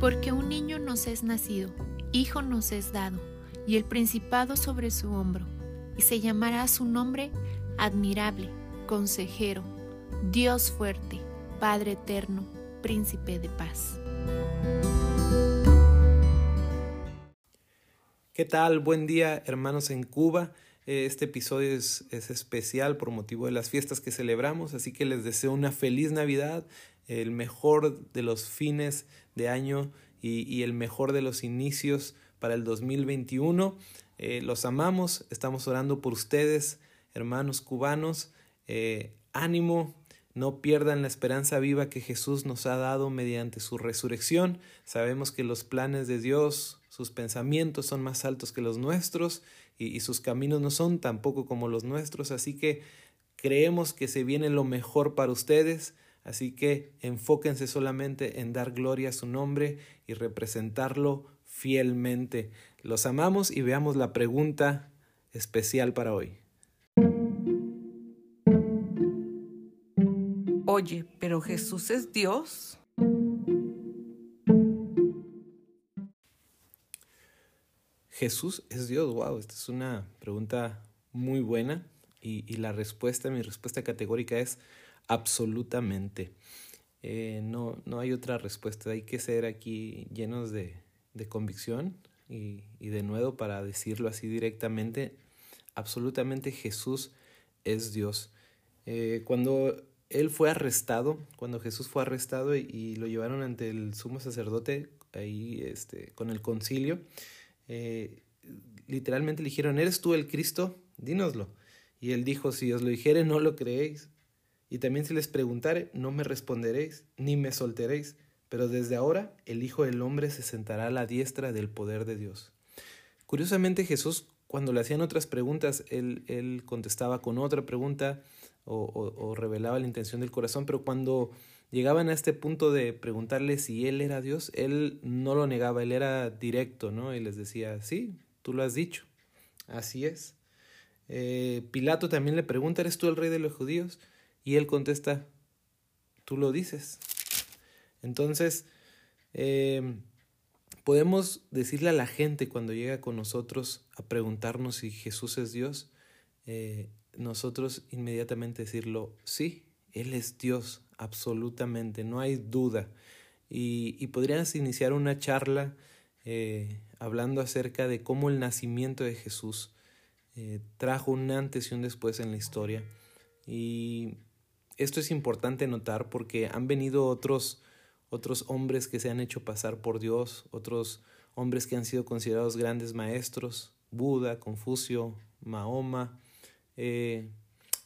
Porque un niño nos es nacido, hijo nos es dado, y el principado sobre su hombro, y se llamará su nombre admirable, consejero, Dios fuerte, Padre eterno, príncipe de paz. ¿Qué tal? Buen día, hermanos en Cuba. Eh, este episodio es, especial por motivo de las fiestas que celebramos, así que les deseo una feliz Navidad, el mejor de los fines de año y, el mejor de los inicios para el 2021. Eh, los amamos, estamos orando por ustedes, hermanos cubanos. Eh, ánimo, no pierdan la esperanza viva que Jesús nos ha dado mediante su resurrección. Sabemos que los planes de Dios, sus pensamientos son más altos que los nuestros y, sus caminos no son tampoco como los nuestros, así que creemos que se viene lo mejor para ustedes, así que enfóquense solamente en dar gloria a su nombre y representarlo fielmente. Los amamos y veamos la pregunta especial para hoy. Oye, pero Jesús es Dios. Jesús es Dios. Wow, esta es una pregunta muy buena y, la respuesta, mi respuesta categórica es absolutamente. Eh, no, no hay otra respuesta. Hay que ser aquí llenos de, convicción y, de nuevo para decirlo así directamente. Absolutamente Jesús es Dios. Eh, cuando él fue arrestado, cuando Jesús fue arrestado y, lo llevaron ante el sumo sacerdote ahí este, con el concilio, eh, literalmente le dijeron, ¿eres tú el Cristo? Dínoslo. Y él dijo, si os lo dijere, no lo creéis. Y también si les preguntare, no me responderéis, ni me solteréis. Pero desde ahora el Hijo del Hombre se sentará a la diestra del poder de Dios. Curiosamente Jesús, cuando le hacían otras preguntas, él, él contestaba con otra pregunta o, revelaba la intención del corazón, pero cuando llegaban a este punto de preguntarle si él era Dios, él no lo negaba, él era directo, ¿no? Y les decía, sí, tú lo has dicho, así es. Eh, Pilato también le pregunta, ¿eres tú el rey de los judíos? Y él contesta, tú lo dices. Entonces, eh, podemos decirle a la gente cuando llega con nosotros a preguntarnos si Jesús es Dios, eh, nosotros inmediatamente decirlo, sí, Él es Dios, absolutamente, no hay duda. Y, y podrías iniciar una charla eh, hablando acerca de cómo el nacimiento de Jesús eh, trajo un antes y un después en la historia. Y esto es importante notar porque han venido otros, otros hombres que se han hecho pasar por Dios, otros hombres que han sido considerados grandes maestros, Buda, Confucio, Mahoma, eh,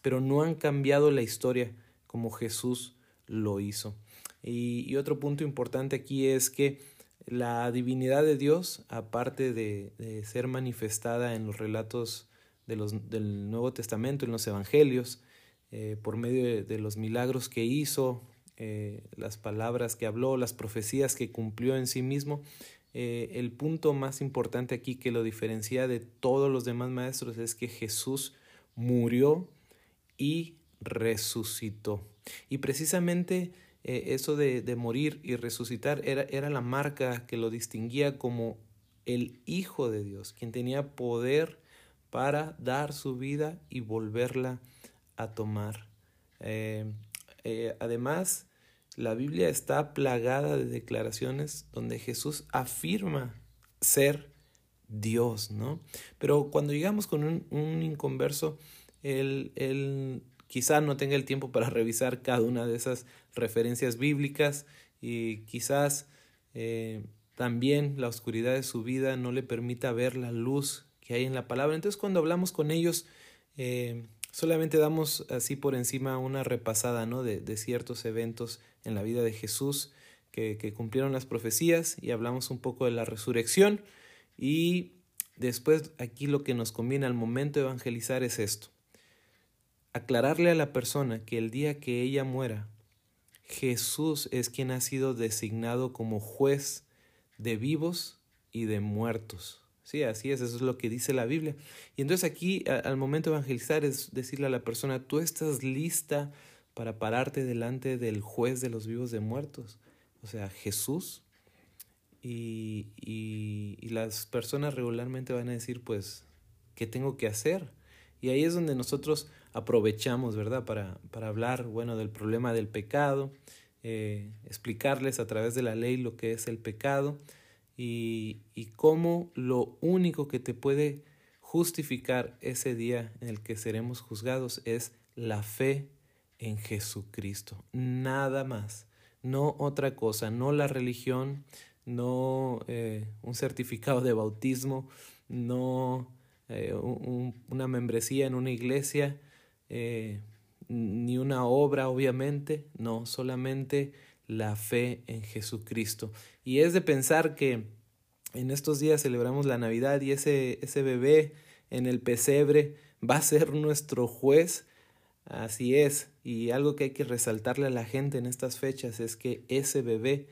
pero no han cambiado la historia como Jesús lo hizo. Y, otro punto importante aquí es que la divinidad de Dios, aparte de, ser manifestada en los relatos de los, del Nuevo Testamento, en los Evangelios, eh, por medio de, los milagros que hizo, eh, las palabras que habló, las profecías que cumplió en sí mismo, eh, el punto más importante aquí que lo diferencia de todos los demás maestros es que Jesús murió y resucitó. Y precisamente eso de, de, morir y resucitar era, era la marca que lo distinguía como el Hijo de Dios, quien tenía poder para dar su vida y volverla a tomar. Eh, eh, además, la Biblia está plagada de declaraciones donde Jesús afirma ser Dios, ¿no? Pero cuando llegamos con un, inconverso, él, él quizá no tenga el tiempo para revisar cada una de esas referencias bíblicas y quizás eh, también la oscuridad de su vida no le permita ver la luz que hay en la palabra. Entonces cuando hablamos con ellos eh, solamente damos así por encima una repasada ¿no? de, de, ciertos eventos en la vida de Jesús que, que cumplieron las profecías y hablamos un poco de la resurrección y después aquí lo que nos conviene al momento de evangelizar es esto aclararle a la persona que el día que ella muera, Jesús es quien ha sido designado como juez de vivos y de muertos. Sí, así es, eso es lo que dice la Biblia. Y entonces aquí al momento de evangelizar es decirle a la persona, tú estás lista para pararte delante del juez de los vivos de muertos. O sea, Jesús y, y, las personas regularmente van a decir, pues, ¿qué tengo que hacer? Y ahí es donde nosotros aprovechamos, ¿verdad? Para, para hablar, bueno, del problema del pecado, eh, explicarles a través de la ley lo que es el pecado y, cómo lo único que te puede justificar ese día en el que seremos juzgados es la fe en Jesucristo. Nada más, no otra cosa, no la religión, no eh, un certificado de bautismo, no eh, una membresía en una iglesia, eh, ni una obra, obviamente, no, solamente la fe en Jesucristo. Y es de pensar que en estos días celebramos la Navidad y ese, ese bebé en el pesebre va a ser nuestro juez. Así es, y algo que hay que resaltarle a la gente en estas fechas es que ese bebé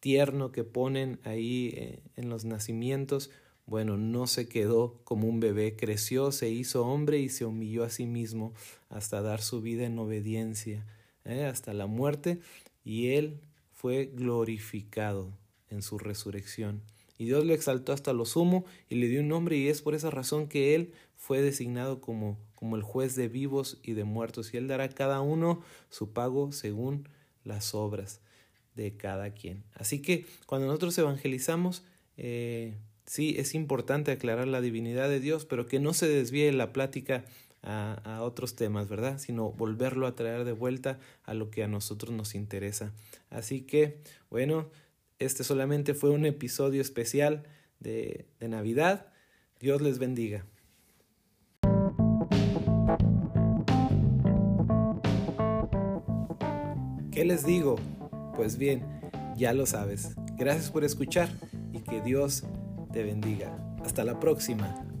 tierno que ponen ahí eh, en los nacimientos, bueno, no se quedó como un bebé, creció, se hizo hombre y se humilló a sí mismo hasta dar su vida en obediencia, ¿eh? hasta la muerte, y él fue glorificado en su resurrección. Y Dios lo exaltó hasta lo sumo y le dio un nombre y es por esa razón que él fue designado como, como el juez de vivos y de muertos y él dará a cada uno su pago según las obras de cada quien. Así que cuando nosotros evangelizamos, eh, sí es importante aclarar la divinidad de Dios, pero que no se desvíe la plática a, otros temas, ¿verdad? Sino volverlo a traer de vuelta a lo que a nosotros nos interesa. Así que, bueno, este solamente fue un episodio especial de Navidad. Dios les bendiga. ¿Qué les digo? Pues bien, ya lo sabes. Gracias por escuchar y que Dios te bendiga. Hasta la próxima.